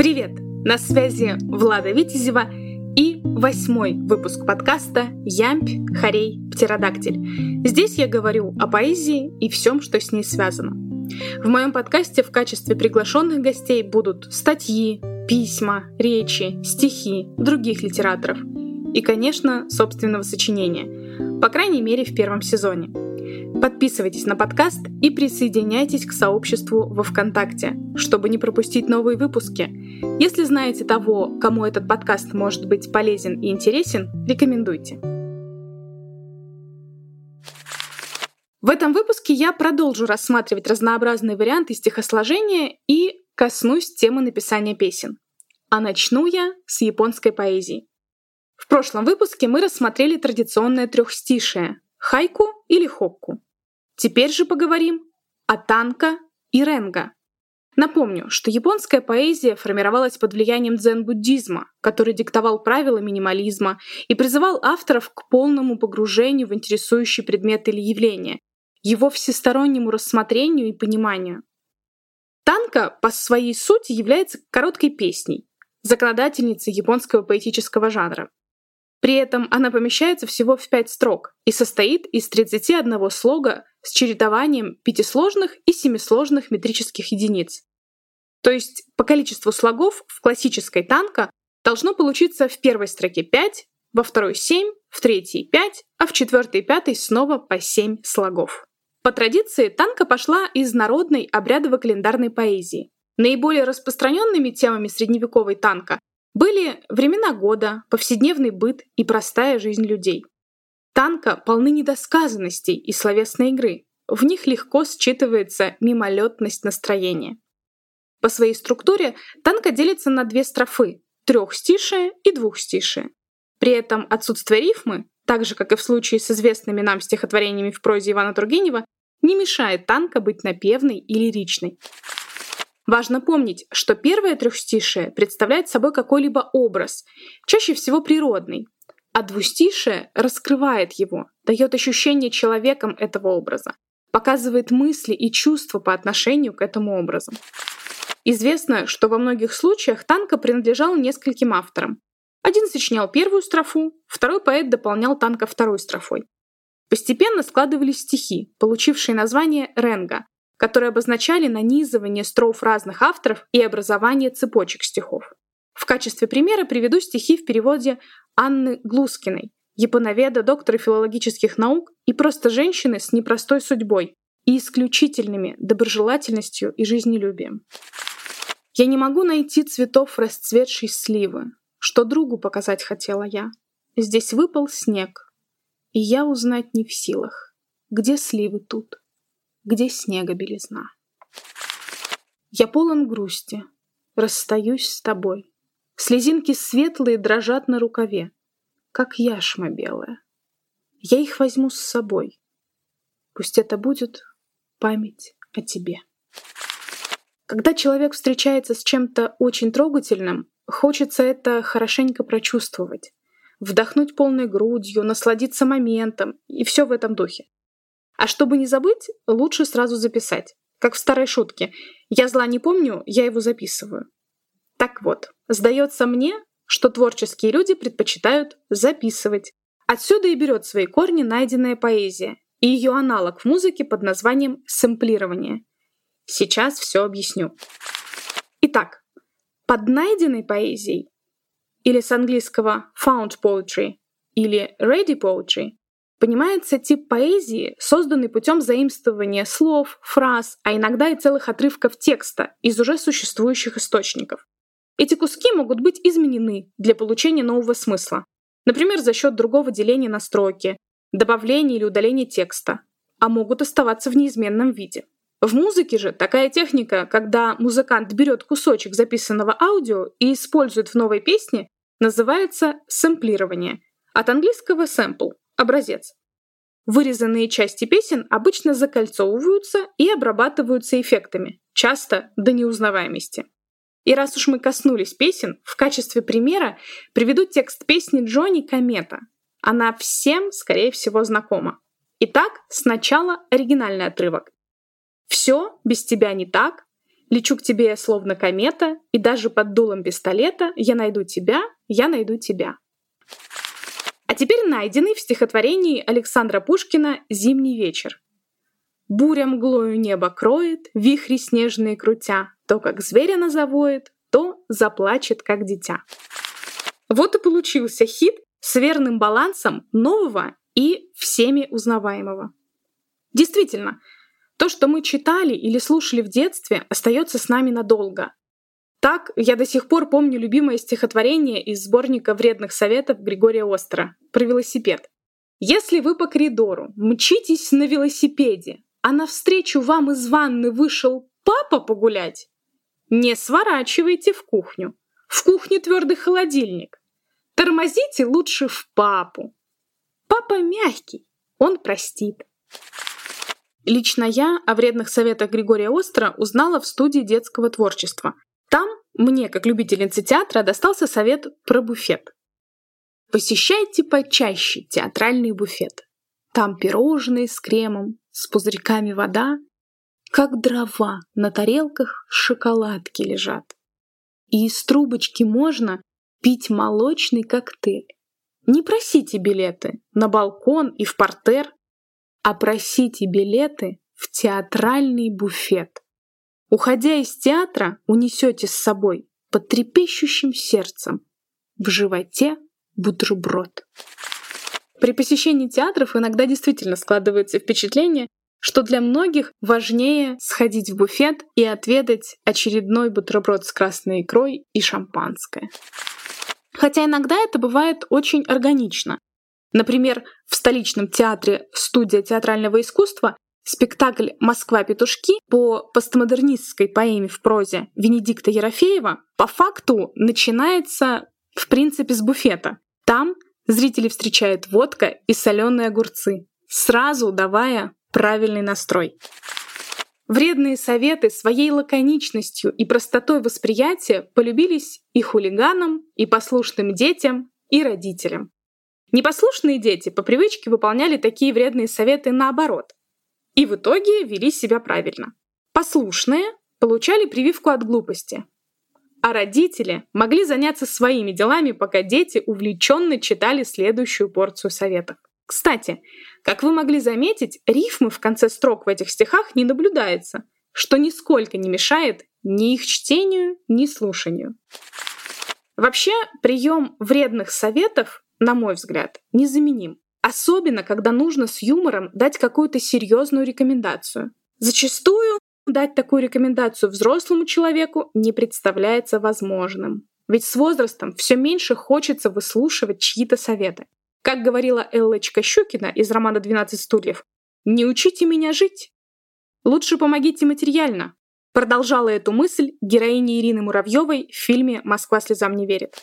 Привет! На связи Влада Витязева и восьмой выпуск подкаста «Ямпь, Хорей, Птеродактиль». Здесь я говорю о поэзии и всем, что с ней связано. В моем подкасте в качестве приглашенных гостей будут статьи, письма, речи, стихи других литераторов и, конечно, собственного сочинения, по крайней мере в первом сезоне – Подписывайтесь на подкаст и присоединяйтесь к сообществу во ВКонтакте, чтобы не пропустить новые выпуски. Если знаете того, кому этот подкаст может быть полезен и интересен, рекомендуйте. В этом выпуске я продолжу рассматривать разнообразные варианты стихосложения и коснусь темы написания песен. А начну я с японской поэзии. В прошлом выпуске мы рассмотрели традиционное трехстишие – хайку или хокку. Теперь же поговорим о танка и ренга. Напомню, что японская поэзия формировалась под влиянием дзен-буддизма, который диктовал правила минимализма и призывал авторов к полному погружению в интересующий предмет или явление, его всестороннему рассмотрению и пониманию. Танка по своей сути является короткой песней, законодательницей японского поэтического жанра. При этом она помещается всего в пять строк и состоит из 31 слога с чередованием пятисложных и семисложных метрических единиц. То есть по количеству слогов в классической танка должно получиться в первой строке 5, во второй 7, в третьей 5, а в четвертой и пятой снова по 7 слогов. По традиции танка пошла из народной обрядово-календарной поэзии. Наиболее распространенными темами средневековой танка были времена года, повседневный быт и простая жизнь людей. Танка полны недосказанностей и словесной игры. В них легко считывается мимолетность настроения. По своей структуре танка делится на две строфы – трехстишие и двухстишие. При этом отсутствие рифмы, так же, как и в случае с известными нам стихотворениями в прозе Ивана Тургенева, не мешает танка быть напевной и лиричной. Важно помнить, что первое трехстишее представляет собой какой-либо образ, чаще всего природный, а двустишее раскрывает его, дает ощущение человеком этого образа, показывает мысли и чувства по отношению к этому образу. Известно, что во многих случаях танка принадлежал нескольким авторам. Один сочинял первую строфу, второй поэт дополнял танка второй строфой. Постепенно складывались стихи, получившие название ренга, которые обозначали нанизывание строф разных авторов и образование цепочек стихов. В качестве примера приведу стихи в переводе Анны Глускиной, японоведа, доктора филологических наук и просто женщины с непростой судьбой и исключительными доброжелательностью и жизнелюбием. Я не могу найти цветов расцветшей сливы, что другу показать хотела я. Здесь выпал снег, и я узнать не в силах, где сливы тут где снега белизна. Я полон грусти, расстаюсь с тобой. Слезинки светлые дрожат на рукаве, как яшма белая. Я их возьму с собой. Пусть это будет память о тебе. Когда человек встречается с чем-то очень трогательным, хочется это хорошенько прочувствовать, вдохнуть полной грудью, насладиться моментом и все в этом духе. А чтобы не забыть, лучше сразу записать. Как в старой шутке. Я зла не помню, я его записываю. Так вот, сдается мне, что творческие люди предпочитают записывать. Отсюда и берет свои корни найденная поэзия и ее аналог в музыке под названием сэмплирование. Сейчас все объясню. Итак, под найденной поэзией, или с английского found poetry, или ready poetry, Понимается тип поэзии, созданный путем заимствования слов, фраз, а иногда и целых отрывков текста из уже существующих источников. Эти куски могут быть изменены для получения нового смысла, например, за счет другого деления на строки, добавления или удаления текста, а могут оставаться в неизменном виде. В музыке же такая техника, когда музыкант берет кусочек записанного аудио и использует в новой песне, называется сэмплирование. От английского sample Образец. Вырезанные части песен обычно закольцовываются и обрабатываются эффектами, часто до неузнаваемости. И раз уж мы коснулись песен, в качестве примера приведу текст песни Джонни Комета. Она всем, скорее всего, знакома. Итак, сначала оригинальный отрывок. «Все без тебя не так, Лечу к тебе словно комета, и даже под дулом пистолета я найду тебя, я найду тебя. Теперь найденный в стихотворении Александра Пушкина «Зимний вечер». Буря мглою небо кроет, вихри снежные крутя, то как зверя назовоет, то заплачет как дитя. Вот и получился хит с верным балансом нового и всеми узнаваемого. Действительно, то, что мы читали или слушали в детстве, остается с нами надолго. Так, я до сих пор помню любимое стихотворение из сборника вредных советов Григория Остера про велосипед. Если вы по коридору мчитесь на велосипеде, а навстречу вам из ванны вышел папа погулять, не сворачивайте в кухню. В кухне твердый холодильник. Тормозите лучше в папу. Папа мягкий, он простит. Лично я о вредных советах Григория Остра узнала в студии детского творчества. Там мне, как любительнице театра, достался совет про буфет. Посещайте почаще театральный буфет. Там пирожные с кремом, с пузырьками вода, как дрова на тарелках шоколадки лежат. И из трубочки можно пить молочный коктейль. Не просите билеты на балкон и в портер, а просите билеты в театральный буфет. Уходя из театра, унесете с собой под трепещущим сердцем в животе бутерброд. При посещении театров иногда действительно складывается впечатление, что для многих важнее сходить в буфет и отведать очередной бутерброд с красной икрой и шампанское. Хотя иногда это бывает очень органично. Например, в столичном театре «Студия театрального искусства» спектакль «Москва-петушки» по постмодернистской поэме в прозе Венедикта Ерофеева по факту начинается в принципе с буфета. Там зрители встречают водка и соленые огурцы, сразу давая правильный настрой. Вредные советы своей лаконичностью и простотой восприятия полюбились и хулиганам, и послушным детям, и родителям. Непослушные дети по привычке выполняли такие вредные советы наоборот. И в итоге вели себя правильно. Послушные получали прививку от глупости. А родители могли заняться своими делами, пока дети увлеченно читали следующую порцию советов. Кстати, как вы могли заметить, рифмы в конце строк в этих стихах не наблюдается, что нисколько не мешает ни их чтению, ни слушанию. Вообще, прием вредных советов, на мой взгляд, незаменим. Особенно, когда нужно с юмором дать какую-то серьезную рекомендацию. Зачастую дать такую рекомендацию взрослому человеку не представляется возможным. Ведь с возрастом все меньше хочется выслушивать чьи-то советы. Как говорила Эллочка Щукина из романа «12 стульев», «Не учите меня жить! Лучше помогите материально!» Продолжала эту мысль героиня Ирины Муравьевой в фильме «Москва слезам не верит».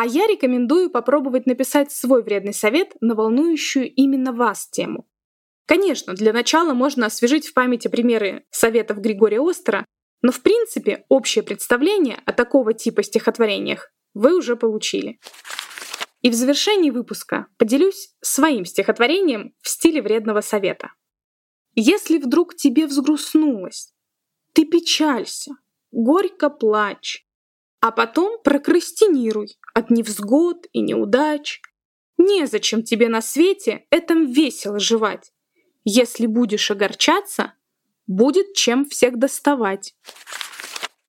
А я рекомендую попробовать написать свой вредный совет на волнующую именно вас тему. Конечно, для начала можно освежить в памяти примеры советов Григория Остера, но в принципе общее представление о такого типа стихотворениях вы уже получили. И в завершении выпуска поделюсь своим стихотворением в стиле вредного совета. Если вдруг тебе взгрустнулось, ты печалься, горько плачь, а потом прокрастинируй от невзгод и неудач. Незачем тебе на свете этом весело жевать. Если будешь огорчаться, будет чем всех доставать.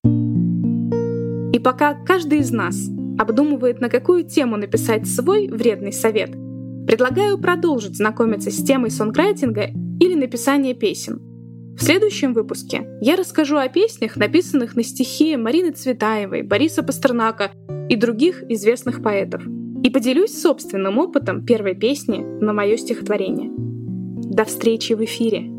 И пока каждый из нас обдумывает, на какую тему написать свой вредный совет, предлагаю продолжить знакомиться с темой сонграйтинга или написания песен. В следующем выпуске я расскажу о песнях, написанных на стихи Марины Цветаевой, Бориса Пастернака и других известных поэтов, и поделюсь собственным опытом первой песни на мое стихотворение. До встречи в эфире!